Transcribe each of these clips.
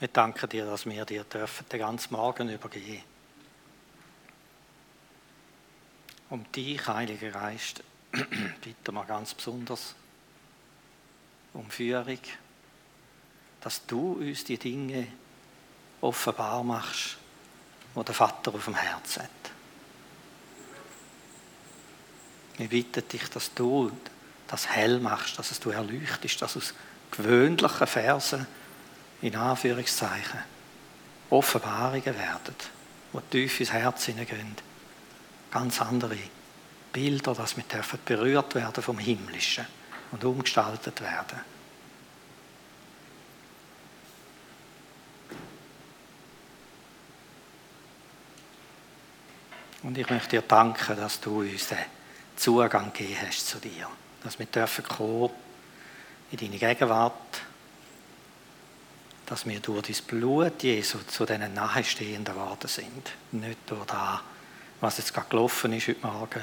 Wir danken dir, dass wir dir dürfen den ganzen Morgen übergehen. Um dich, Heiliger Geist, bitten wir ganz besonders um Führung, dass du uns die Dinge offenbar machst, die der Vater auf dem Herzen hat. Wir bitten dich, dass du das hell machst, dass es du erleuchtest, dass aus gewöhnlichen Versen in Anführungszeichen Offenbarungen werden, die tief ins Herz hineingehen. Ganz andere Bilder, dass wir dürfen berührt werden vom Himmlischen und umgestaltet werden. Und ich möchte dir danken, dass du uns den Zugang gegeben hast zu dir. Dass wir dürfen kommen in deine Gegenwart dass wir durch dein Blut, Jesu, zu diesen Nahestehenden geworden sind. Nicht durch das, was jetzt gerade gelaufen ist heute Morgen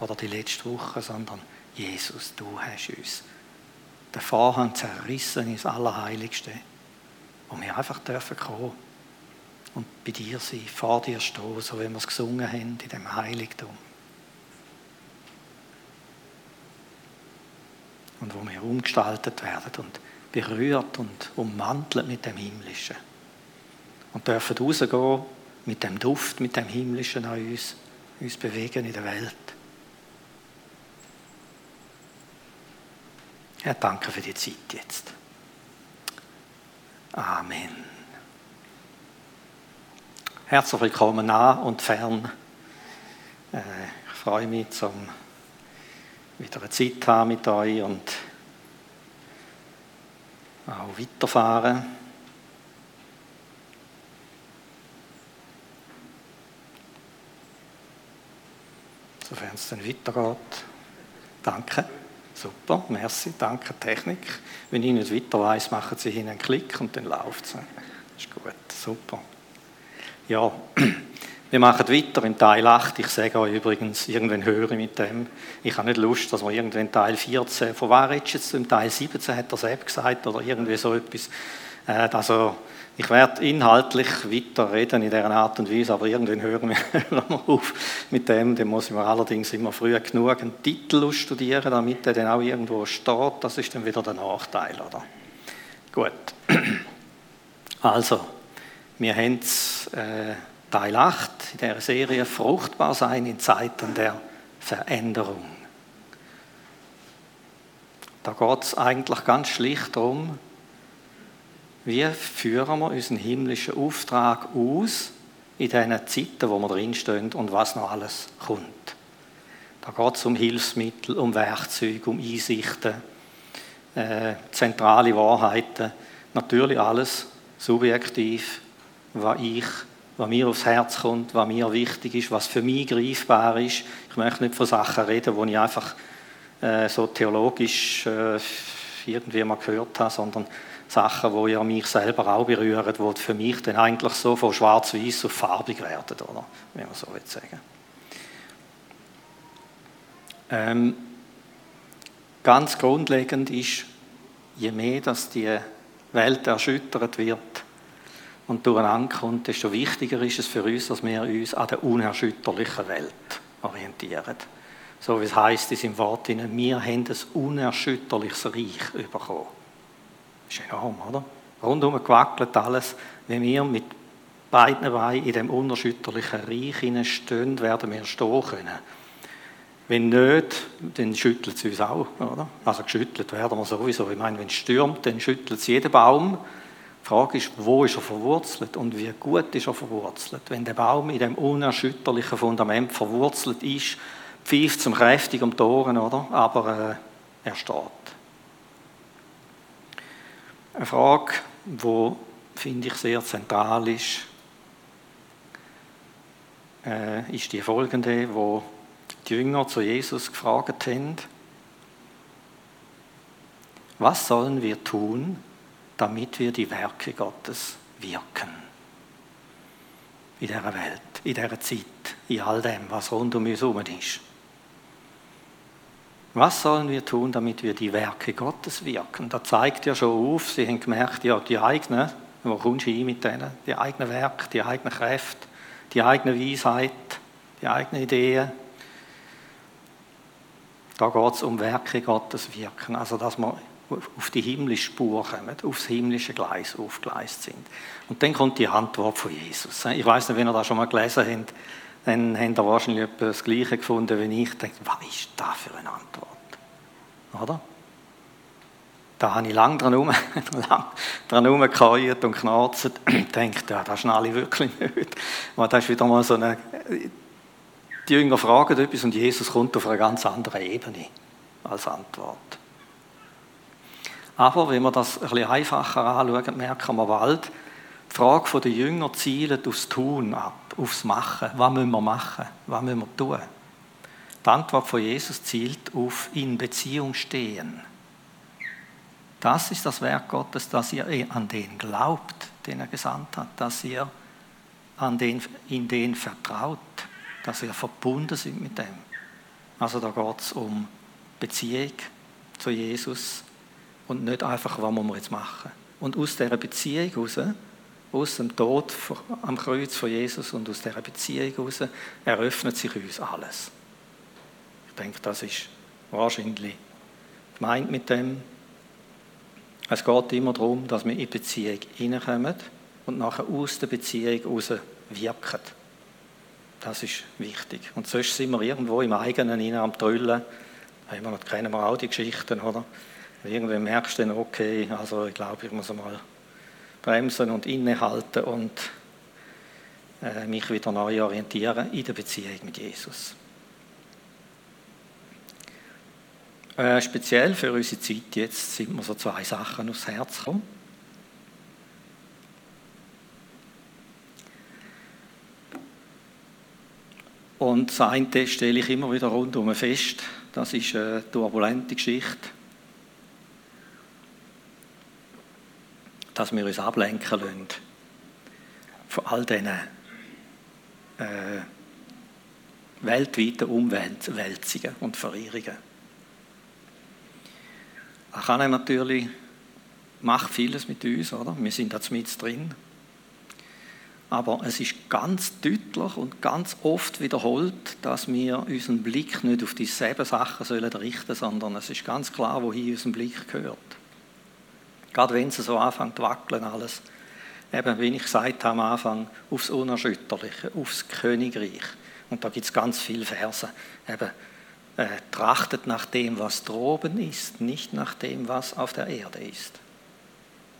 oder die letzte Woche, sondern Jesus, du hast uns den Vorhang zerrissen ins Allerheiligste, wo wir einfach dürfen kommen und bei dir sein, vor dir stehen, so wie wir es gesungen haben in dem Heiligtum. Und wo wir umgestaltet werden und berührt und ummantelt mit dem Himmlischen. Und dürfen rausgehen mit dem Duft, mit dem Himmlischen an uns, uns bewegen in der Welt. Herr, danke für die Zeit jetzt. Amen. Herzlich willkommen nah und fern. Äh, ich freue mich, zum wieder eine Zeit haben mit euch und auch weiterfahren. Sofern es dann weitergeht. Danke. Super, merci, danke Technik. Wenn ich nicht weiter weiß, machen Sie hin einen Klick und dann läuft es. Ist gut, super. Ja, wir machen weiter im Teil 8. Ich sage euch übrigens, irgendwann höre ich mit dem. Ich habe nicht Lust, dass wir irgendwann Teil 14, von wer redest jetzt im Teil 17, hat er selbst gesagt, oder irgendwie so etwas. Äh, also, ich werde inhaltlich weiter reden in dieser Art und Weise, aber irgendwann hören wir auf mit dem. Dann muss ich mir allerdings immer früh genug einen Titel studieren, damit er dann auch irgendwo steht. Das ist dann wieder der Nachteil, oder? Gut. Also, wir haben es... Äh, Teil 8 in der Serie Fruchtbar sein in Zeiten der Veränderung. Da geht es eigentlich ganz schlicht darum, wie führen wir unseren himmlischen Auftrag aus in diesen Zeiten, wo wir drinstehen und was noch alles kommt. Da geht es um Hilfsmittel, um Werkzeuge, um Einsichten, äh, zentrale Wahrheiten, natürlich alles subjektiv, was ich was mir aufs Herz kommt, was mir wichtig ist, was für mich greifbar ist. Ich möchte nicht von Sachen reden, die ich einfach äh, so theologisch äh, irgendwie mal gehört habe, sondern Sachen, die ja mich selber auch berühren, die für mich dann eigentlich so von schwarz-weiß auf farbig werden, oder? Wenn man so will sagen. Ähm, ganz grundlegend ist, je mehr dass die Welt erschüttert wird, und durcheinander kommt, desto wichtiger ist es für uns, dass wir uns an der unerschütterlichen Welt orientieren. So wie es heißt in seinem Wort, wir haben ein unerschütterliches Reich bekommen. Das ist enorm, oder? Rundum gewackelt alles. Wenn wir mit beiden Beinen in dem unerschütterlichen Reich stehen, werden wir stehen können. Wenn nicht, dann schüttelt es uns auch, oder? Also geschüttelt werden wir sowieso. Ich meine, wenn es stürmt, dann schüttelt es jeden Baum. Die Frage ist, wo ist er verwurzelt und wie gut ist er verwurzelt? Wenn der Baum in dem unerschütterlichen Fundament verwurzelt ist, pfeift zum kräftig um die Ohren, oder? Aber äh, er steht. Eine Frage, die, finde ich, sehr zentral ist, äh, ist die folgende, wo die Jünger zu Jesus gefragt haben, was sollen wir tun, damit wir die Werke Gottes wirken. In dieser Welt, in dieser Zeit, in all dem, was rund um uns herum ist. Was sollen wir tun, damit wir die Werke Gottes wirken? Da zeigt ja schon auf, Sie haben gemerkt, ja, die eigenen Wo kommst du hin mit denen? Die eigenen Werke, die eigenen Kräfte, die eigene Weisheit, die eigenen Ideen. Da geht es um Werke Gottes wirken. Also, dass wir auf die himmlische Spur kommen, aufs himmlische Gleis aufgeleist sind. Und dann kommt die Antwort von Jesus. Ich weiß nicht, wenn ihr das schon mal gelesen habt, dann habt ihr wahrscheinlich das Gleiche gefunden wie ich. Denkt, was ist das für eine Antwort? Oder? Da habe ich lange dran herum, dran und knarzt und denkt, ja, das schnalle ich wirklich nicht. Aber das ist wieder mal so eine... Die Jünger fragen etwas und Jesus kommt auf einer ganz anderen Ebene als Antwort. Aber wenn wir das ein bisschen einfacher anschauen, merken wir bald, die Frage der Jünger zielt aufs Tun ab, aufs Machen. Was müssen wir machen? Was müssen wir tun? Die Antwort von Jesus zielt auf in Beziehung stehen. Das ist das Werk Gottes, dass ihr an den glaubt, den er gesandt hat, dass ihr an den, in den vertraut, dass ihr verbunden sind mit dem. Also da geht es um Beziehung zu Jesus und nicht einfach, was man jetzt machen. Und aus dieser Beziehung heraus, aus dem Tod am Kreuz von Jesus und aus dieser Beziehung heraus, eröffnet sich uns alles. Ich denke, das ist wahrscheinlich gemeint mit dem, es geht immer darum, dass wir in die Beziehung hineinkommen und nachher aus der Beziehung heraus wirken. Das ist wichtig. Und sonst sind wir irgendwo im eigenen Innen am Trüllen. Da kennen wir auch die Geschichten, oder? Irgendwann merkst du dann, okay, also ich glaube, ich muss mal bremsen und innehalten und äh, mich wieder neu orientieren in der Beziehung mit Jesus. Äh, speziell für unsere Zeit jetzt sind mir so zwei Sachen aufs Herz gekommen. Und das eine stelle ich immer wieder rundum fest, das ist eine turbulente Geschichte, dass wir uns ablenken lassen von all diesen äh, weltweiten Umwälzungen und Verirrungen. Er kann natürlich, macht vieles mit uns, oder? Wir sind da mit drin. Aber es ist ganz deutlich und ganz oft wiederholt, dass wir unseren Blick nicht auf dieselben Sachen sollen richten sondern es ist ganz klar, wohin unser Blick gehört. Gerade wenn es so anfängt zu wackeln alles. Eben, wie ich gesagt habe am Anfang, aufs Unerschütterliche, aufs Königreich. Und da gibt es ganz viele Verse. Eben, äh, trachtet nach dem, was droben ist, nicht nach dem, was auf der Erde ist.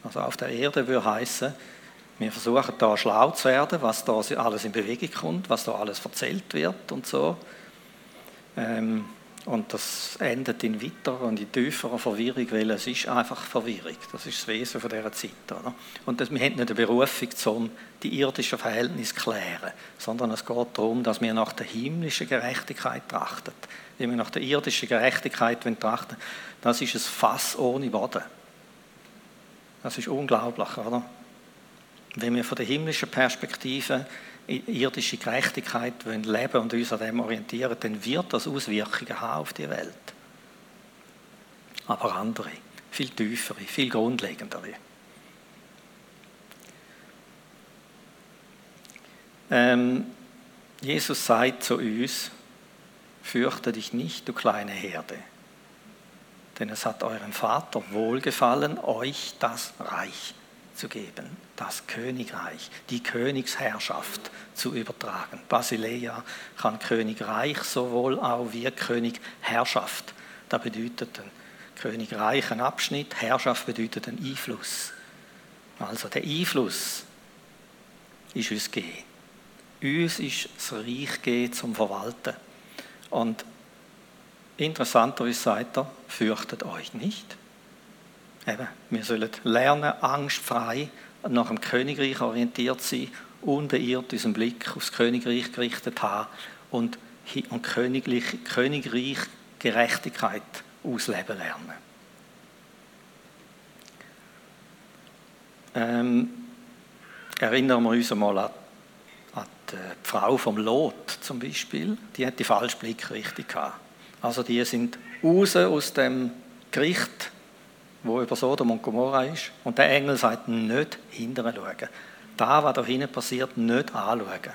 Also auf der Erde würde heißen, wir versuchen da schlau zu werden, was da alles in Bewegung kommt, was da alles erzählt wird und so. Ähm, und das endet in weiter und in tieferer Verwirrung, weil es ist einfach Verwirrung. Das ist das Wesen von dieser Zeit. Oder? Und wir haben nicht eine Berufung, um die irdischen Verhältnisse zu klären, sondern es geht darum, dass wir nach der himmlischen Gerechtigkeit trachten. Wenn wir nach der irdischen Gerechtigkeit trachten das ist ein Fass ohne Boden. Das ist unglaublich, oder? Wenn wir von der himmlischen Perspektive irdische Gerechtigkeit leben wollen und uns an dem orientieren, dann wird das Auswirkungen haben auf die Welt. Aber andere, viel tiefere, viel grundlegendere. Ähm, Jesus sagt zu uns, fürchte dich nicht, du kleine Herde, denn es hat eurem Vater wohlgefallen, euch das Reich zu geben, das Königreich, die Königsherrschaft zu übertragen. Basileia kann Königreich sowohl auch wie Königherrschaft. Da bedeutet ein Königreich ein Abschnitt, Herrschaft bedeutet ein Einfluss. Also der Einfluss ist uns gegeben. Uns ist das Reich gegeben zum Verwalten. Und interessanterweise sagt er, fürchtet euch nicht. Eben, wir sollen lernen, angstfrei nach dem Königreich orientiert sein, unbeirrt unseren Blick aufs Königreich gerichtet haben und, und Königreich, Königreich Gerechtigkeit ausleben lernen. Ähm, erinnern wir uns einmal an, an die Frau vom Lot zum Beispiel. Die hat die falsche Blickrichtung gehabt. Also die sind raus aus dem Gericht wo über Sodom und Gomorra ist. Und der Engel sagt, nicht hinterher schauen. Da, was da hinten passiert, nicht anschauen.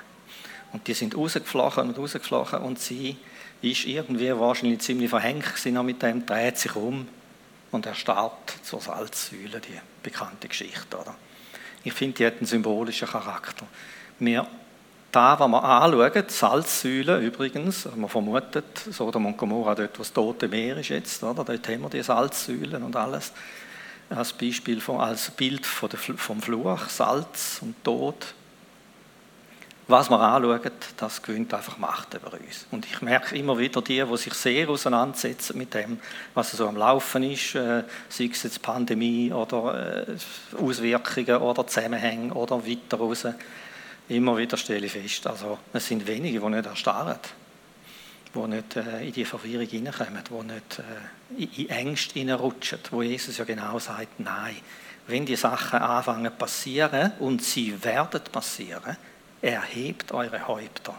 Und die sind rausgeflogen und rausgeflogen und sie ist irgendwie wahrscheinlich ziemlich verhängt gewesen mit dem, dreht sich um und erstarrt zur Salzsäule, die bekannte Geschichte. Oder? Ich finde, die hat einen symbolischen Charakter. Wir, da, was wir anschauen, die Salzsäule übrigens, man vermutet, Sodom und Gomorra, dort, wo das Tote Meer ist jetzt, oder? dort haben wir die Salzsäulen und alles, als Beispiel, von, als Bild von der, vom Fluch, Salz und Tod, was wir anschauen, das gewinnt einfach Macht über uns. Und ich merke immer wieder die, die sich sehr auseinandersetzen mit dem, was so am Laufen ist, äh, sei es jetzt Pandemie oder äh, Auswirkungen oder Zusammenhänge oder weiter raus. Immer wieder stelle ich fest, also es sind wenige, die nicht erstarren, die nicht äh, in die Verwirrung hineinkommen, die nicht äh, in Ängste hineinrutschen, wo Jesus ja genau sagt, nein, wenn die Sachen anfangen passieren und sie werden passieren, erhebt eure Häupter.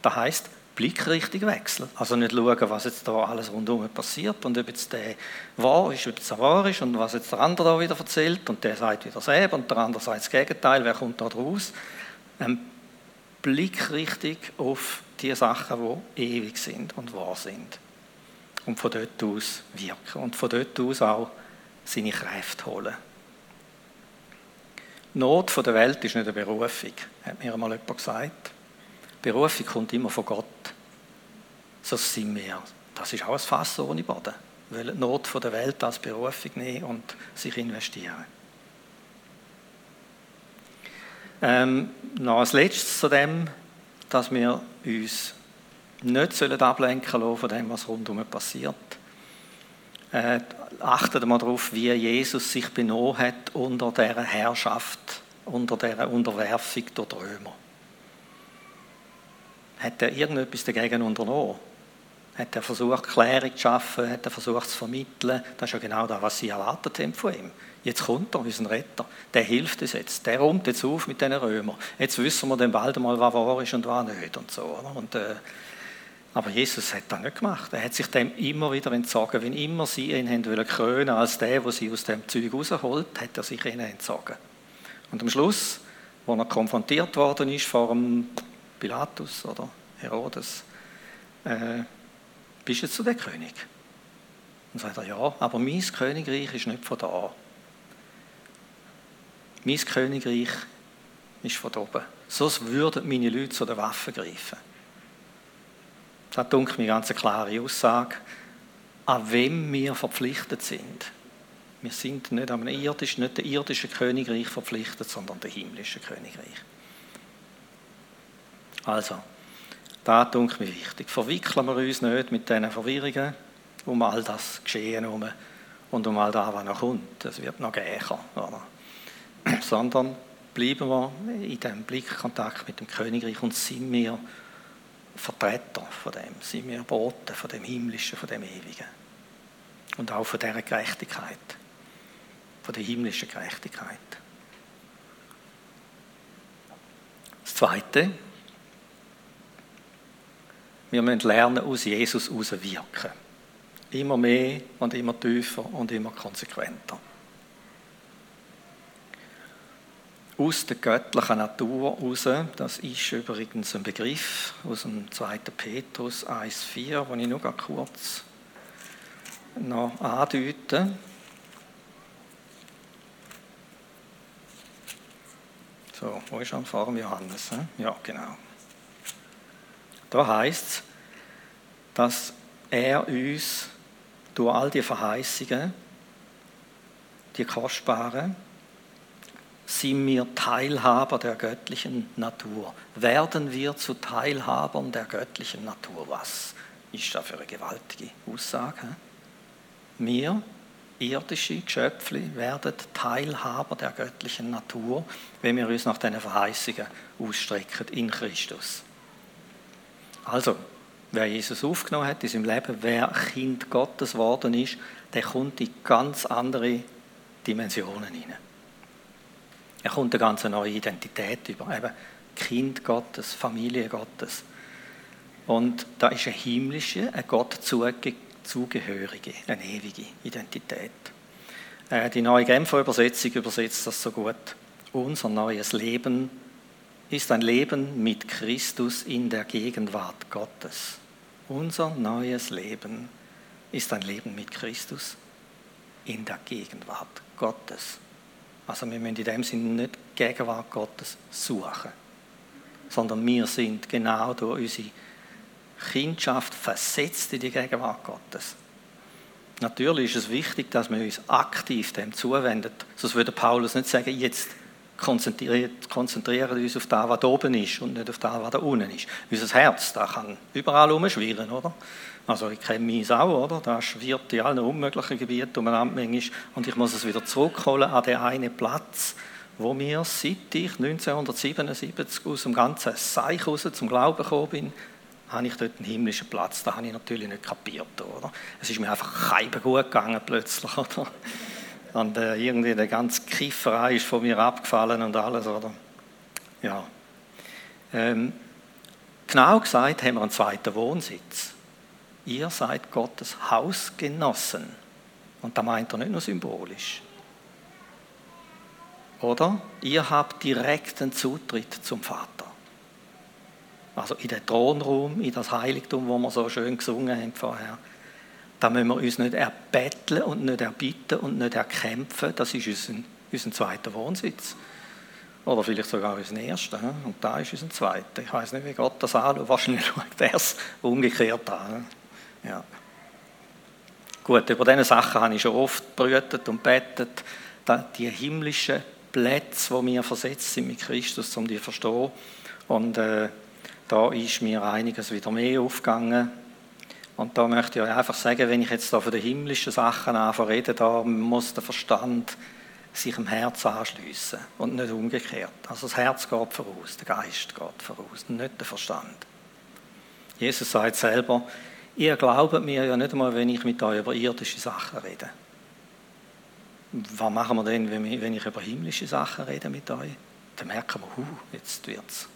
Das heißt, Blickrichtung wechseln. Also nicht schauen, was jetzt da alles rundherum passiert und ob jetzt der wahr ist, ob es wahr ist und was jetzt der andere da wieder erzählt und der sagt wieder dasselbe und der andere sagt das Gegenteil, wer kommt da draus? Eine Blickrichtung auf die Sachen, die ewig sind und wahr sind. Und von dort aus wirken und von dort aus auch seine Kräfte holen. Not der Welt ist nicht eine Berufung, hat mir einmal jemand gesagt. Berufung kommt immer von Gott. So sind wir. Das ist auch ein Fass ohne Boden. Weil die Not der Welt als Berufung nehmen und sich investieren. Ähm, noch als letztes zu dem, dass wir uns nicht ablenken lassen von dem, was rundherum passiert äh, achtet mal darauf, wie Jesus sich benommen hat unter dieser Herrschaft, unter dieser Unterwerfung die Römer. Hat er irgendetwas dagegen unternommen? Hat er versucht, Klärung zu schaffen? Hat er versucht, zu vermitteln? Das ist ja genau das, was sie erwartet haben von ihm. Jetzt kommt er, unser Retter. Der hilft uns jetzt. Der räumt jetzt auf mit diesen Römern. Jetzt wissen wir dann bald mal, was wahr ist und was nicht. Und so, und, äh, aber Jesus hat das nicht gemacht. Er hat sich dem immer wieder entzogen. Wenn immer sie ihn haben wollen krönen als der, der sie aus dem Zeug rausholt, hat er sich ihnen entzogen. Und am Schluss, wo er konfrontiert worden ist vor dem Pilatus oder Herodes, äh, bist du zu der König? Und sagt er, ja, aber mein Königreich ist nicht von da. Mein Königreich ist von oben. Sonst würden meine Leute zu den Waffen greifen. Das ist mir ganz eine klare Aussage, an wem wir verpflichtet sind. Wir sind nicht am irdischen, nicht dem irdischen Königreich verpflichtet, sondern dem himmlischen Königreich. Also, da ist mir wichtig. Verwickeln wir uns nicht mit diesen Verwirrungen um all das Geschehen herum und um all das, was noch kommt. Es wird noch oder? sondern bleiben wir in diesem Blickkontakt mit dem Königreich und sind wir Vertreter von dem, sind wir Boten von dem Himmlischen, von dem Ewigen. Und auch von dieser Gerechtigkeit, von der himmlischen Gerechtigkeit. Das Zweite, wir müssen lernen, aus Jesus wirken. Immer mehr und immer tiefer und immer konsequenter. aus der göttlichen Natur raus. Das ist übrigens ein Begriff aus dem 2. Petrus 1,4, den ich nur kurz noch andeute. So, wo ist er? Vor Johannes. Ja, genau. Da heißt es, dass er uns durch all die Verheißungen, die kostbaren, sind wir Teilhaber der göttlichen Natur. Werden wir zu Teilhabern der göttlichen Natur? Was ist das für eine gewaltige Aussage? Wir, irdische Geschöpfe, werden Teilhaber der göttlichen Natur, wenn wir uns nach diesen Verheißungen ausstrecken in Christus. Also, wer Jesus aufgenommen hat in seinem Leben, wer Kind Gottes geworden ist, der kommt in ganz andere Dimensionen hinein. Er kommt eine ganz neue Identität über. Eben Kind Gottes, Familie Gottes. Und da ist ein himmlischer, ein Gott Zugehörige, eine ewige Identität. Äh, die neue Genfer Übersetzung übersetzt das so gut. Unser neues Leben ist ein Leben mit Christus in der Gegenwart Gottes. Unser neues Leben ist ein Leben mit Christus in der Gegenwart Gottes. Also wir müssen in dem Sinne nicht die Gegenwart Gottes suchen, sondern wir sind genau durch unsere Kindschaft versetzt in die Gegenwart Gottes. Natürlich ist es wichtig, dass wir uns aktiv dem zuwenden. Sonst würde Paulus nicht sagen, jetzt konzentrieren uns auf das, was da oben ist und nicht auf das, was da unten ist. Unser Herz, das kann überall umschwirren, oder? Also ich kenne mich auch, oder? Das schwirrt in allen unmöglichen Gebieten umeinander manchmal und ich muss es wieder zurückholen an den einen Platz, wo mir seit ich 1977 aus dem ganzen Seich raus zum Glauben gekommen bin, habe ich dort einen himmlischen Platz. Das habe ich natürlich nicht kapiert, oder? Es ist mir einfach kein gut gegangen plötzlich, oder? Und äh, irgendwie die ganze Kifferei ist von mir abgefallen und alles, oder? Ja. Ähm, genau gesagt haben wir einen zweiten Wohnsitz. Ihr seid Gottes Hausgenossen. Und da meint er nicht nur symbolisch. Oder? Ihr habt direkten Zutritt zum Vater. Also in den Thronraum, in das Heiligtum, wo wir so schön gesungen haben vorher. Da müssen wir uns nicht erbetteln und nicht erbitten und nicht erkämpfen. Das ist unser, unser zweiter Wohnsitz. Oder vielleicht sogar unser erster. Und da ist unser zweiter. Ich weiß nicht, wie Gott das anschaut. Wahrscheinlich schaut er es umgekehrt an. Ja. Gut, über diese Sachen habe ich schon oft brütet und betet. Die himmlischen Plätze, wo wir versetzt sind mit Christus, um die zu verstehen. Und äh, da ist mir einiges wieder mehr aufgegangen. Und da möchte ich euch einfach sagen, wenn ich jetzt da von den himmlischen Sachen anfange da muss der Verstand sich dem Herz anschliessen und nicht umgekehrt. Also das Herz geht voraus, der Geist geht voraus, nicht der Verstand. Jesus sagt selber, ihr glaubt mir ja nicht einmal, wenn ich mit euch über irdische Sachen rede. Was machen wir denn, wenn ich über himmlische Sachen rede mit euch? Dann merken wir, huh, jetzt es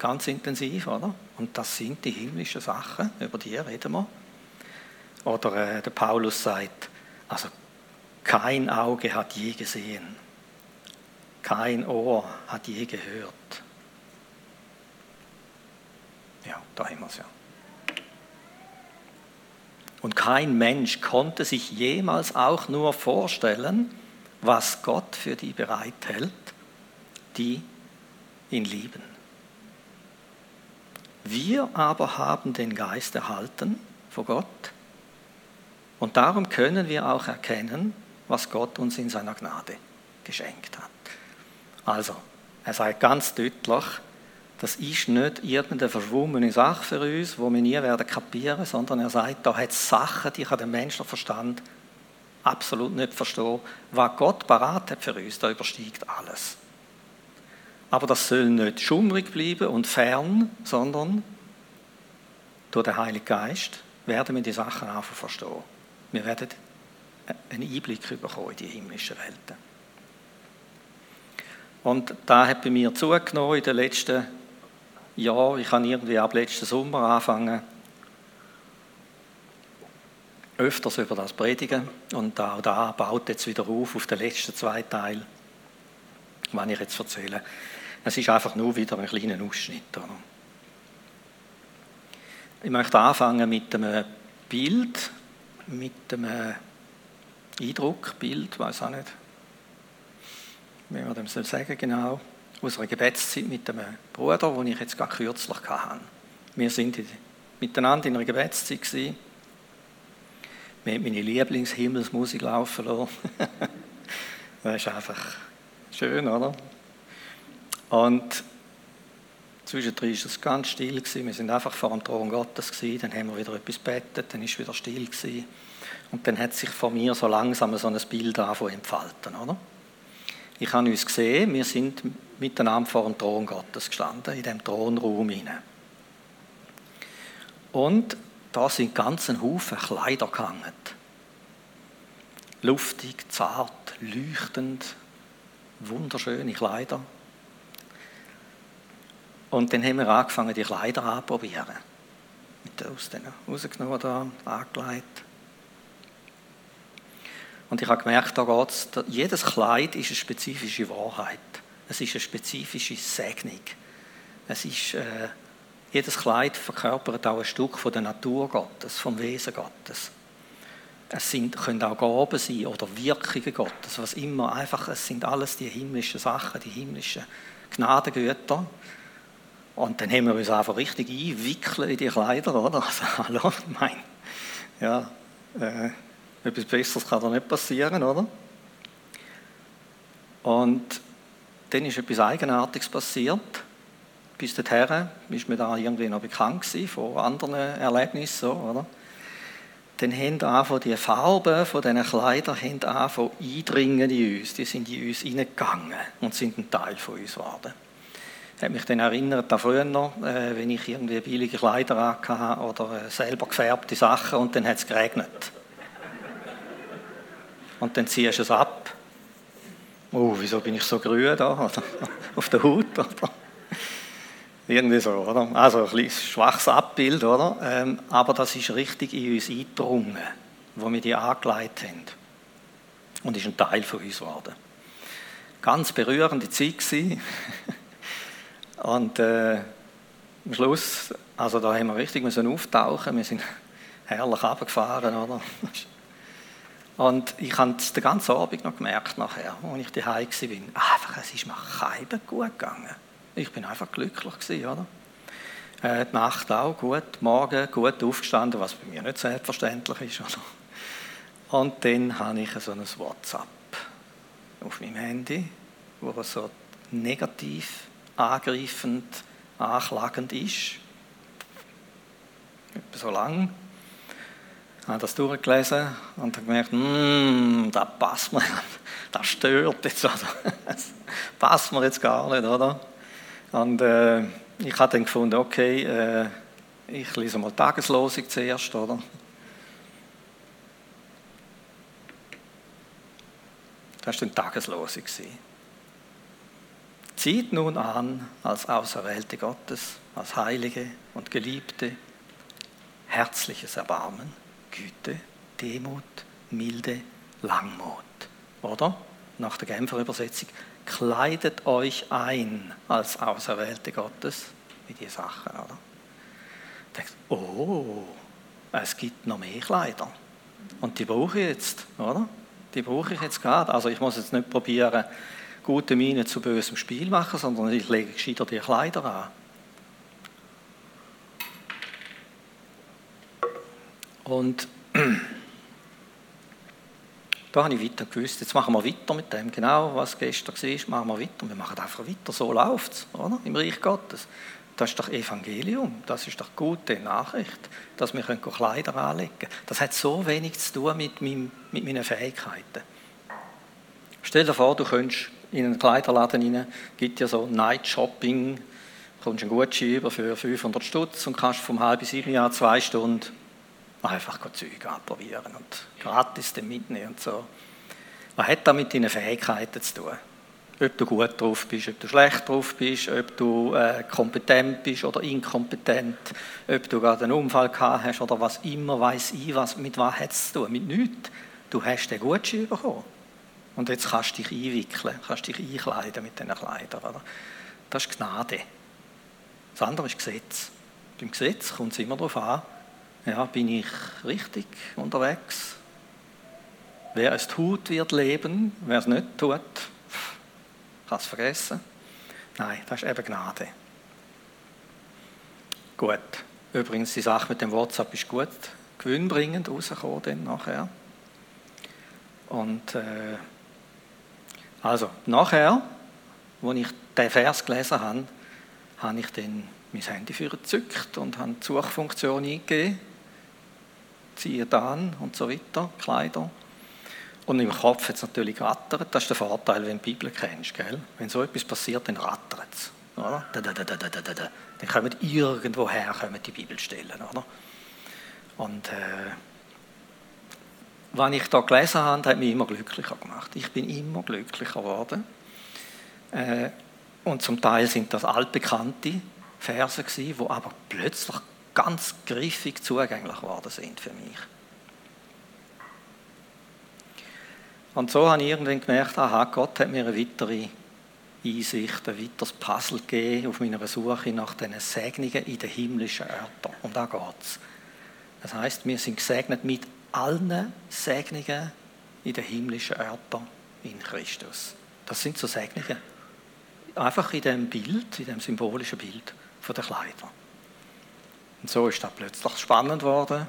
ganz intensiv, oder? Und das sind die himmlischen Sachen, über die reden wir. Oder äh, der Paulus sagt, also kein Auge hat je gesehen, kein Ohr hat je gehört. Ja, da haben wir es ja. Und kein Mensch konnte sich jemals auch nur vorstellen, was Gott für die bereithält, die ihn lieben. Wir aber haben den Geist erhalten vor Gott und darum können wir auch erkennen, was Gott uns in seiner Gnade geschenkt hat. Also, er sagt ganz deutlich, das ist nicht irgendeine verschwommene Sache für uns, wo wir nie werden kapieren, sondern er sagt, da hat es Sachen, die kann der menschliche Verstand absolut nicht verstehen. Was Gott parat hat für uns, da übersteigt alles. Aber das soll nicht schummrig bleiben und fern, sondern durch den Heiligen Geist werden wir die Sachen auch verstehen. Wir werden einen Einblick bekommen in die himmlischen Welten. Und da hat bei mir zugenommen in den letzten Jahren. Ich habe irgendwie ab letzten Sommer angefangen, öfters über das predigen. Und auch da baut jetzt wieder auf, auf den letzten zwei Teil, was ich jetzt erzähle. Es ist einfach nur wieder ein kleiner Ausschnitt. Ich möchte anfangen mit einem Bild, mit einem Eindruck, Bild, weiß auch nicht, wie man dem soll sagen genau, aus einer Gebetszeit mit einem Bruder, den ich jetzt gerade kürzlich hatte. Wir sind miteinander in einer Gebetszeit gewesen. Wir haben meine Lieblingshimmelsmusik laufen lassen. das ist einfach schön, oder? Und zwischendrin war es ganz still. Gewesen. Wir sind einfach vor dem Thron Gottes. Gewesen. Dann haben wir wieder etwas bettet, dann war es wieder still. Gewesen. Und dann hat sich von mir so langsam so ein Bild entfalten. Oder? Ich habe uns gesehen, wir sind miteinander vor dem Thron Gottes gestanden, in dem Thronraum hinein. Und da sind ganzen Haufen Kleider gehangen. Luftig, zart, leuchtend, wunderschöne Kleider. Und dann haben wir angefangen, die Kleider anzuprobieren. Mit aus denen rausgenommen, da, angelegt. Und ich habe gemerkt, da geht's, jedes Kleid ist eine spezifische Wahrheit. Es ist eine spezifische Segnung. Es ist, äh, jedes Kleid verkörpert auch ein Stück von der Natur Gottes, vom Wesen Gottes. Es sind, können auch Gaben sein oder Wirkungen Gottes, was immer. Einfach, es sind alles die himmlischen Sachen, die himmlischen Gnadengüter. Und dann haben wir uns einfach richtig einwickeln in die Kleider, oder? Also, hallo, mein. Ja, äh, etwas Besseres kann da nicht passieren, oder? Und dann ist etwas Eigenartiges passiert. Bis dahin ist mir da irgendwie noch bekannt von anderen Erlebnissen, oder? Dann haben einfach die Farben von diesen Kleidern haben angefangen eindringen in uns. Die sind in uns hineingegangen und sind ein Teil von uns geworden. Habe mich dann erinnert an früher, äh, wenn ich irgendwie billige Kleider hatte oder äh, selber gefärbte Sachen und dann hat es geregnet. Und dann ziehst du es ab. Oh, wieso bin ich so grün da? Oder? Auf der Haut? Oder? Irgendwie so, oder? Also ein kleines schwaches Abbild, oder? Ähm, aber das ist richtig in uns eingedrungen, wo wir die angelegt haben. Und ist ein Teil von uns geworden. Ganz berührende Zeit. Und äh, am Schluss, also da haben wir richtig müssen auftauchen. Wir sind herrlich runtergefahren, oder? Und ich habe es den ganzen Abend noch gemerkt nachher, als ich daheim war. Einfach, es ist mir keinem gut gegangen. Ich bin einfach glücklich gewesen, oder? Äh, die Nacht auch gut, morgen gut aufgestanden, was bei mir nicht selbstverständlich ist, oder? Und dann habe ich so ein WhatsApp auf meinem Handy, wo so negativ, angreifend, anklagend ist. Etwa so lang habe das durchgelesen und habe gemerkt, mm, das passt mir, das stört jetzt, oder? das passt mir jetzt gar nicht, oder? Und äh, ich habe dann gefunden, okay, äh, ich lese mal Tageslosung zuerst, oder? Das war dann Tageslosung. Zieht nun an als Auserwählte Gottes, als Heilige und Geliebte, herzliches Erbarmen Güte, Demut, Milde, Langmut. Oder? Nach der Genfer Übersetzung, kleidet euch ein als Auserwählte Gottes wie die Sachen, oder? Denkt, oh, es gibt noch mehr Kleider. Und die brauche ich jetzt, oder? Die brauche ich jetzt gerade. Also ich muss jetzt nicht probieren, gute Miene zu bösem Spiel machen, sondern ich lege gescheiter die Kleider an. Und da habe ich weiter gewusst, jetzt machen wir weiter mit dem, genau was gestern war, machen wir weiter. Wir machen einfach weiter, so läuft es? Im Reich Gottes. Das ist doch Evangelium, das ist doch gute Nachricht, dass wir Kleider anlegen können. Das hat so wenig zu tun mit, meinem, mit meinen Fähigkeiten. Stell dir vor, du könntest in einen Kleiderladen rein, gibt ja so Night Shopping, kommst einen Gutschein über für 500 Stutz und kannst vom halb sieben Jahr zwei Stunden einfach Zeug anprobieren und gratis dann mitnehmen und so. Was hat das mit deinen Fähigkeiten zu tun? Ob du gut drauf bist, ob du schlecht drauf bist, ob du äh, kompetent bist oder inkompetent, ob du gerade einen Unfall gehabt hast oder was immer, weiß ich, was, mit was hat es zu tun? Mit nichts. Du hast den Gutschein bekommen. Und jetzt kannst du dich einwickeln, kannst dich einkleiden mit diesen Kleidern. Oder? Das ist Gnade. Das andere ist Gesetz. Beim Gesetz kommt es immer darauf an, ja, bin ich richtig unterwegs? Wer es tut, wird leben. Wer es nicht tut, kann es vergessen. Nein, das ist eben Gnade. Gut. Übrigens, die Sache mit dem WhatsApp ist gut gewinnbringend rausgekommen dann nachher. Und äh, also nachher, als ich den Vers gelesen habe, habe ich dann mein Handy für gezückt und habe die Suchfunktion eingegeben ziehen an und so weiter, Kleider. Und im Kopf hat es natürlich rattert. Das ist der Vorteil, wenn du die Bibel kennst. Gell? Wenn so etwas passiert, dann rattert es. Da, da, da, da, da, da, da. Dann kommen irgendwoher kommen die Bibelstellen. Oder? Und äh, was ich da gelesen habe, hat mich immer glücklicher gemacht. Ich bin immer glücklicher geworden. Äh, und zum Teil sind das altbekannte Verse gewesen, die aber plötzlich ganz griffig zugänglich geworden sind für mich. Und so habe ich irgendwann gemerkt, aha, Gott hat mir eine weitere Einsicht, ein weiteres Puzzle gegeben auf meiner Suche nach diesen Segnungen in den himmlischen Örtern. Um da geht es. Das heißt, wir sind gesegnet mit allen Segnungen in den himmlischen Örtern in Christus. Das sind so Segnungen. Einfach in dem Bild, in dem symbolischen Bild von der Kleider. Und so ist das plötzlich spannend geworden.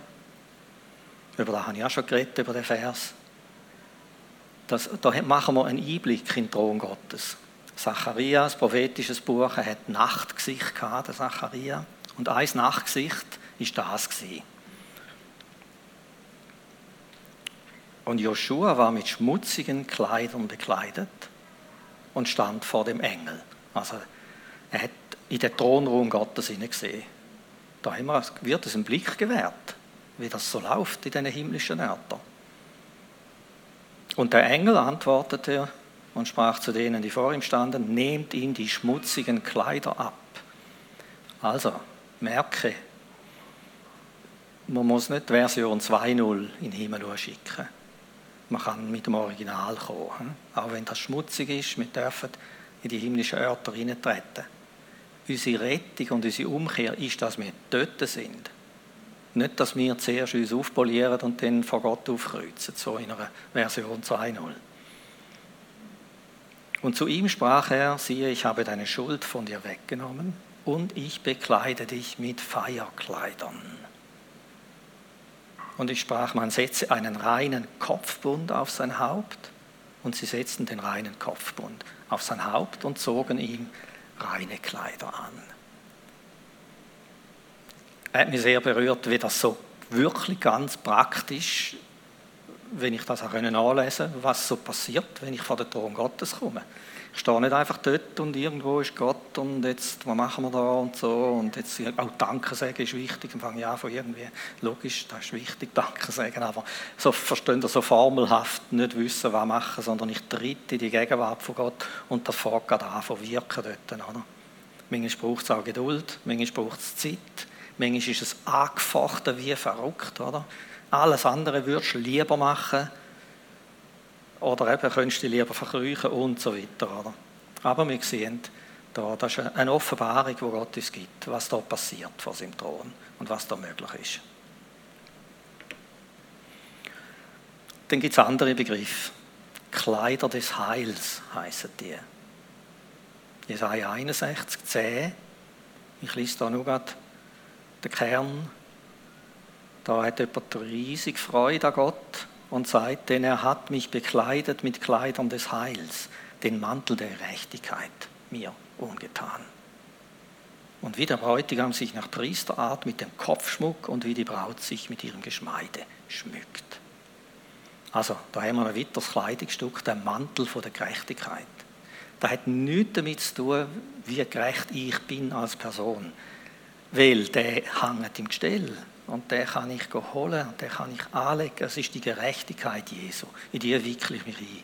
Über das habe ich auch schon geredet, über den Vers. Das, da machen wir einen Einblick in den Thron Gottes. Zacharias, prophetisches Buch, er hat Nachtgesicht gehabt, der Zacharia. Und ein Nachtgesicht ist das gewesen. Und Joshua war mit schmutzigen Kleidern bekleidet und stand vor dem Engel. Also er hat in den Thronraum Gottes gesehen. Da wird es einen Blick gewährt, wie das so läuft in diesen himmlischen Örtern. Und der Engel antwortete und sprach zu denen, die vor ihm standen, nehmt ihm die schmutzigen Kleider ab. Also, merke, man muss nicht Version 2.0 in den Himmel schicken. Man kann mit dem Original kommen. Auch wenn das schmutzig ist, wir dürfen in die himmlischen Örter hineintreten. Unsere Rettung und unsere Umkehr ist, dass wir dort sind. Nicht, dass wir zuerst uns aufpolieren und dann vor Gott aufkreuzen, so in einer Version 2.0. Und zu ihm sprach er, siehe, ich habe deine Schuld von dir weggenommen und ich bekleide dich mit Feierkleidern. Und ich sprach, man setze einen reinen Kopfbund auf sein Haupt. Und sie setzten den reinen Kopfbund auf sein Haupt und zogen ihm reine Kleider an. Er hat mich sehr berührt, wie das so wirklich ganz praktisch, wenn ich das auch anlesen konnte, was so passiert, wenn ich vor den Thron Gottes komme. Ich stehe nicht einfach dort und irgendwo ist Gott und jetzt, was machen wir da und so und jetzt auch Danke sagen ist wichtig, dann fange ich an von irgendwie, logisch, das ist wichtig, Danke sagen, aber so verstehen so formelhaft nicht wissen, was machen, sondern ich tritt in die Gegenwart von Gott und das fängt gerade an von wirken dort, oder? Manchmal braucht es auch Geduld, manchmal braucht es Zeit, manchmal ist es angefochten wie verrückt, oder? Alles andere würdest du lieber machen, oder eben könntest du dich lieber verkrüchen und so weiter. Oder? Aber wir sehen, da, das ist eine Offenbarung, die Gott uns gibt, was da passiert vor seinem Thron und was da möglich ist. Dann gibt es andere Begriffe. Kleider des Heils heißen die. Jesaja 61, 10. Ich lese da nur gerade den Kern. Da hat jemand riesig Freude an Gott und sagt, denn er hat mich bekleidet mit Kleidern des Heils, den Mantel der Gerechtigkeit mir umgetan. Und wie der Bräutigam sich nach Priesterart mit dem Kopfschmuck und wie die Braut sich mit ihrem Geschmeide schmückt. Also, da haben wir ein weiteres Kleidungsstück, der Mantel von der Gerechtigkeit. Da hat nichts damit zu tun, wie gerecht ich bin als Person. Weil der hängt im Gestell und den kann ich holen und den kann ich anlegen. Es ist die Gerechtigkeit Jesu. In die wickle ich mich ein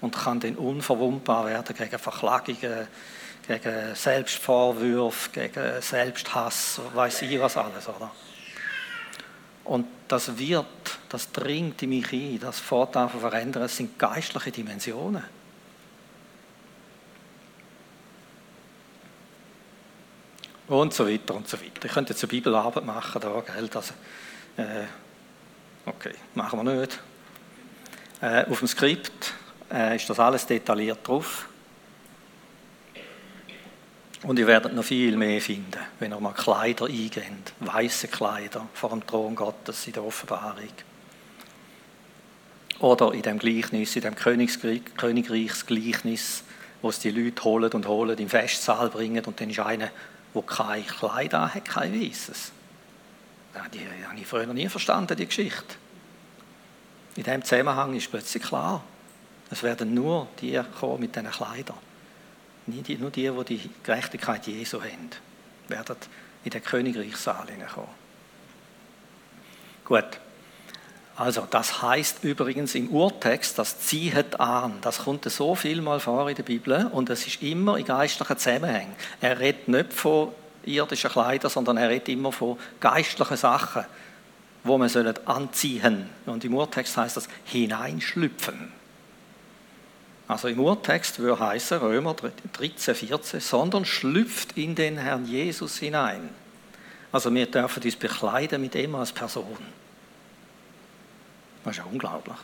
und kann dann unverwundbar werden gegen Verklagungen, gegen Selbstvorwürfe, gegen Selbsthass, weiß ich was alles, oder? Und das wird, das dringt in mich ein, das fortan verändern. Es sind geistliche Dimensionen. Und so weiter und so weiter. Ich könnte jetzt eine Bibelarbeit machen, da, gell, das, äh, okay, machen wir nicht. Äh, auf dem Skript äh, ist das alles detailliert drauf. Und ihr werdet noch viel mehr finden, wenn ihr mal Kleider eingeht, weiße Kleider vor dem Thron Gottes in der Offenbarung. Oder in dem Gleichnis, in dem Königreichsgleichnis, wo es die Leute holen und holen, im Festsaal bringen und dann ist einer wo kein Kleid hat, kein weißes. Die, die habe ich früher nie verstanden, die Geschichte. In diesem Zusammenhang ist plötzlich klar, es werden nur die kommen mit diesen Kleidern. Die, nur die, die die Gerechtigkeit Jesu haben, werden in den Königreichssaal hineinkommen. Gut. Also, das heißt übrigens im Urtext, das zieht an. Das kommt so viel mal vor in der Bibel und es ist immer in geistlichen Zusammenhängen. Er redet nicht von irdischen Kleidern, sondern er redet immer von geistlichen Sachen, wo man anziehen Und im Urtext heißt das hineinschlüpfen. Also im Urtext würde heißen, Römer 13, 14, sondern schlüpft in den Herrn Jesus hinein. Also wir dürfen uns bekleiden mit ihm als Person. Das ist ja unglaublich.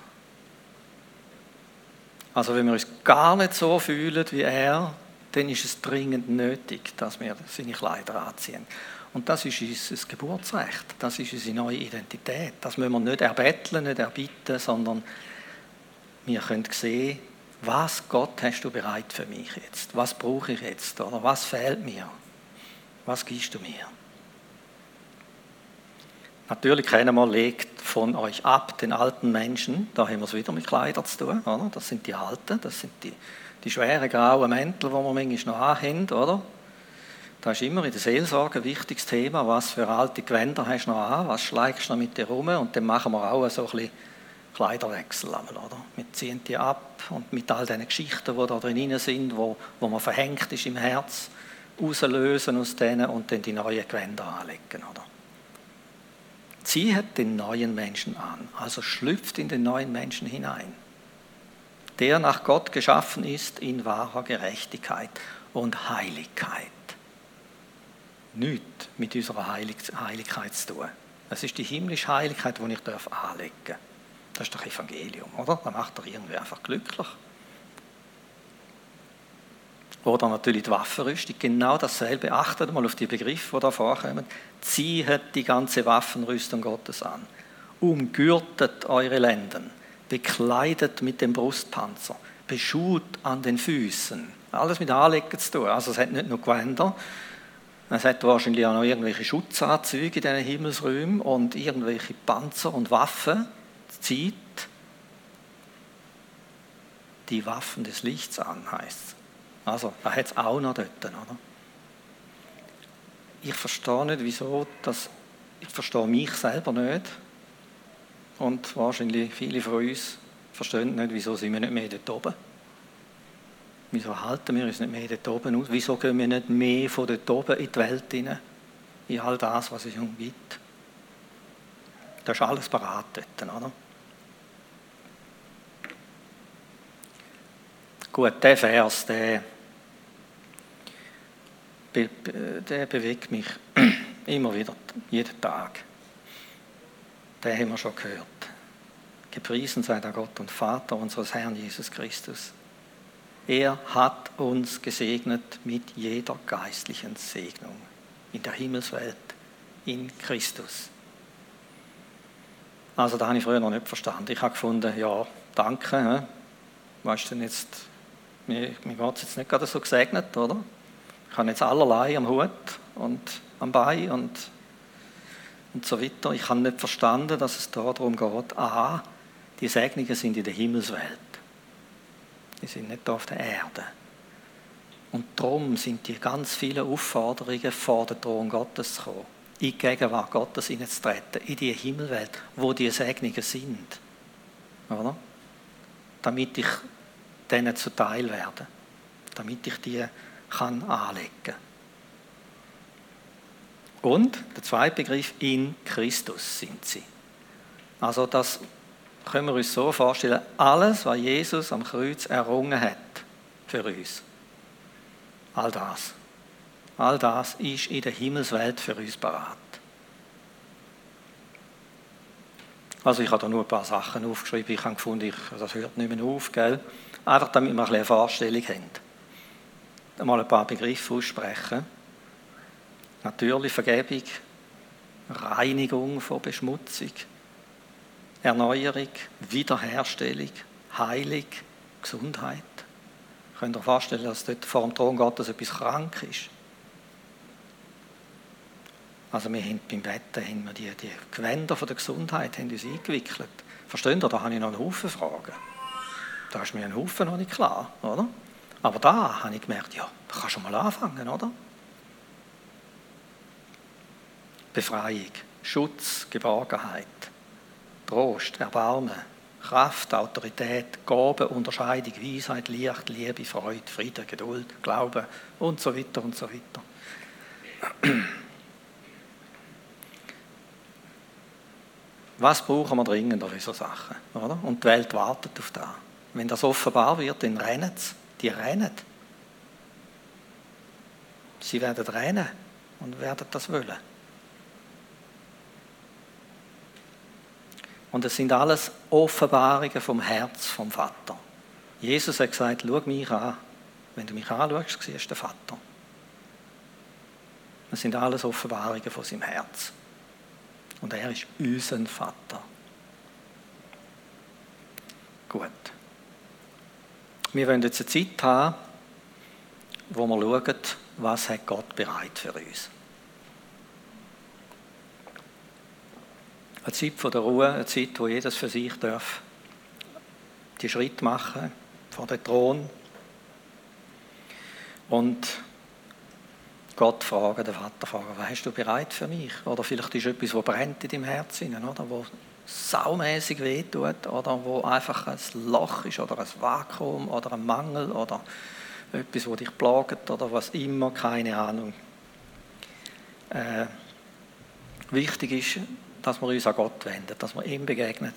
Also wenn wir uns gar nicht so fühlen wie er, dann ist es dringend nötig, dass wir seine Kleider anziehen. Und das ist unser Geburtsrecht, das ist unsere neue Identität. Das müssen wir nicht erbetteln, nicht erbitten, sondern wir können sehen, was Gott hast du bereit für mich jetzt? Was brauche ich jetzt? Oder was fehlt mir? Was gibst du mir? Natürlich keiner mal legt von euch ab den alten Menschen, da haben wir es wieder mit Kleidern zu tun, oder? das sind die alten, das sind die, die schweren grauen Mäntel, die wir manchmal noch anhaben, oder? Das ist immer in der Seelsorge ein wichtiges Thema, was für alte Gewänder hast du noch an, was schlägst du noch mit dir rum und dann machen wir auch so ein bisschen Kleiderwechsel, oder? Wir ziehen die ab und mit all diesen Geschichten, die da drin sind, wo, wo man verhängt ist im Herz, rauslösen aus denen und dann die neuen Gewänder anlegen, oder? Zieht den neuen Menschen an, also schlüpft in den neuen Menschen hinein, der nach Gott geschaffen ist in wahrer Gerechtigkeit und Heiligkeit. Nichts mit unserer Heiligkeit zu tun. Es ist die himmlische Heiligkeit, die ich anlegen darf. Das ist doch Evangelium, oder? Das macht doch irgendwie einfach glücklich. Oder natürlich die Waffenrüstung, genau dasselbe. Achtet mal auf die Begriffe, die da vorkommen. Zieht die ganze Waffenrüstung Gottes an. Umgürtet eure Lenden. Bekleidet mit dem Brustpanzer. Beschut an den Füßen. Alles mit Anlegen zu tun. Also es hat nicht nur Gewänder, es hat wahrscheinlich auch noch irgendwelche Schutzanzüge in diesen Himmelsräumen und irgendwelche Panzer und Waffen zieht die Waffen des Lichts an, heißt es. Also, da hat es auch noch dort, oder? Ich verstehe nicht, wieso das, ich verstehe mich selber nicht und wahrscheinlich viele von uns verstehen nicht, wieso sind wir nicht mehr dort oben. Wieso halten wir uns nicht mehr dort oben aus? Wieso gehen wir nicht mehr von dort oben in die Welt hinein? In all das, was es umgibt. Das ist alles dort, oder? Gut, der Vers, der, der bewegt mich immer wieder, jeden Tag. Den haben wir schon gehört. Gepriesen sei der Gott und Vater unseres Herrn Jesus Christus. Er hat uns gesegnet mit jeder geistlichen Segnung in der Himmelswelt, in Christus. Also da habe ich früher noch nicht verstanden. Ich habe gefunden, ja, danke. Ist denn jetzt mir, mir geht es jetzt nicht gerade so gesegnet, oder? Ich habe jetzt allerlei am Hut und am Bein und, und so weiter. Ich habe nicht verstanden, dass es darum geht, a, die Segnungen sind in der Himmelswelt. Die sind nicht auf der Erde. Und darum sind die ganz vielen Aufforderungen, vor den Thron Gottes zu kommen, in die Gegenwart Gottes hineinzutreten, in die Himmelwelt, wo die Segnungen sind. Oder? Damit ich denen zuteil werden, damit ich die kann anlegen Und der zweite Begriff, in Christus sind sie. Also das können wir uns so vorstellen, alles, was Jesus am Kreuz errungen hat für uns, all das, all das ist in der Himmelswelt für uns parat. Also ich habe da nur ein paar Sachen aufgeschrieben, ich habe gefunden, das hört nicht mehr auf, gell? Einfach damit wir eine Vorstellung haben. Mal ein paar Begriffe aussprechen. Natürlich Vergebung, Reinigung von Beschmutzung, Erneuerung, Wiederherstellung, Heilung, Gesundheit. Könnt ihr vorstellen, dass dort vor dem Thron Gottes etwas krank ist? Also wir haben beim Betten haben wir die, die Gewänder von der Gesundheit haben uns eingewickelt. Versteht ihr, da habe ich noch einen Haufen Fragen. Da ist mir ein Haufen noch nicht klar, oder? Aber da habe ich gemerkt, ja, da kannst du mal anfangen, oder? Befreiung, Schutz, Geborgenheit, Trost, Erbarmen, Kraft, Autorität, Gabe, Unterscheidung, Weisheit, Licht, Liebe, Freude, Frieden, Geduld, Glaube und so weiter und so weiter. Was brauchen wir dringender für solche Sachen? Oder? Und die Welt wartet auf das. Wenn das offenbar wird, dann rennen sie. Die rennen. Sie werden rennen und werden das wollen. Und es sind alles Offenbarungen vom Herz vom Vater. Jesus hat gesagt, schau mich an. Wenn du mich anschaust, siehst du den Vater. Das sind alles Offenbarungen von seinem Herz. Und er ist unser Vater. Gut. Wir wollen jetzt eine Zeit haben, wo wir schauen, was hat Gott bereit für uns. Eine Zeit der Ruhe, eine Zeit, wo jedes für sich darf die Schritt machen vor den Thron und Gott fragen, den Vater fragen, weißt du bereit für mich? Oder vielleicht ist etwas, das brennt in deinem Herzen, oder wo saumäßig wehtut, oder wo einfach ein Loch ist, oder ein Vakuum, oder ein Mangel, oder etwas, das dich plagt, oder was immer, keine Ahnung. Äh, wichtig ist, dass wir uns an Gott wenden, dass wir ihm begegnen,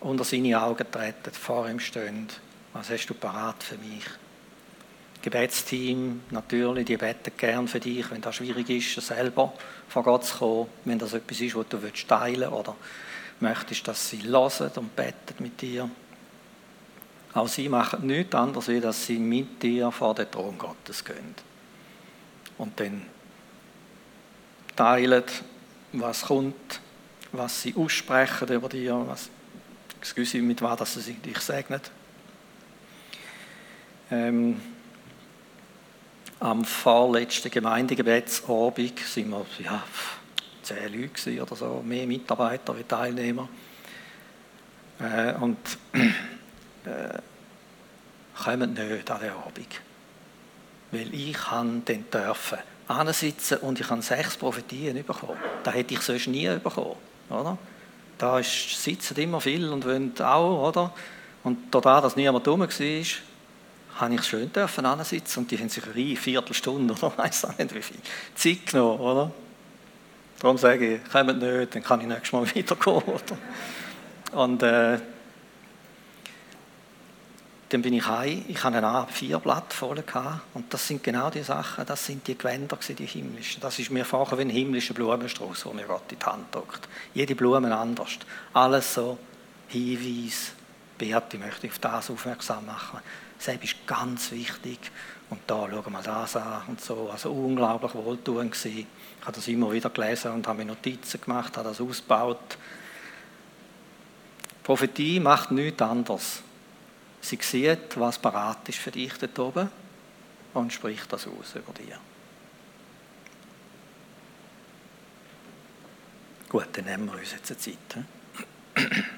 unter seine Augen treten, vor ihm stehen. Was hast du parat für mich? Gebetsteam, natürlich, die beten gern für dich, wenn das schwierig ist, selber vor Gott zu kommen, wenn das etwas ist, was du teilen willst oder möchtest, dass sie hören und beten mit dir. Auch sie machen nichts anderes, als dass sie mit dir vor den Thron Gottes gehen. Und dann teilen, was kommt, was sie aussprechen über dir, was, excuse mit was sie dich segnen. Ähm, am vorletzten Gemeindegebetsabend sind wir ja, zehn Leute oder so, mehr Mitarbeiter wie Teilnehmer. Äh, und äh, kommen nicht an den Abend. Weil ich kann dann dürfen ansitzen und ich kann sechs Prophetien bekommen. Das hätte ich sonst nie bekommen. Oder? Da sitzen immer viel und wollen auch, oder? Und dadurch, dass niemand dumm war, habe ich schön dürfen ansitzen und die haben sich eine Viertelstunde oder weiß auch nicht wie viel Zeit genommen, oder? Darum sage ich, kommt nicht, dann kann ich nächstes Mal oder? Und äh, dann bin ich heim, ich hatte ein A4-Blatt voll und das sind genau die Sachen, das sind die Gewänder, die himmlischen. Das ist mir vorher wie ein himmlischer Blumenstrauß, den mir Gott in die Hand drückt. Jede Blume anders. Alles so Hinweis, Beate möchte ich auf das aufmerksam machen. Selbst ist ganz wichtig. Und da schauen wir das an und so. Also unglaublich wohltuend gewesen. Ich habe das immer wieder gelesen und habe mir Notizen gemacht, habe das ausgebaut. Prophetie macht nichts anderes. Sie sieht, was parat ist für dich dort oben und spricht das aus über dir. Gut, dann nehmen wir uns jetzt eine Zeit.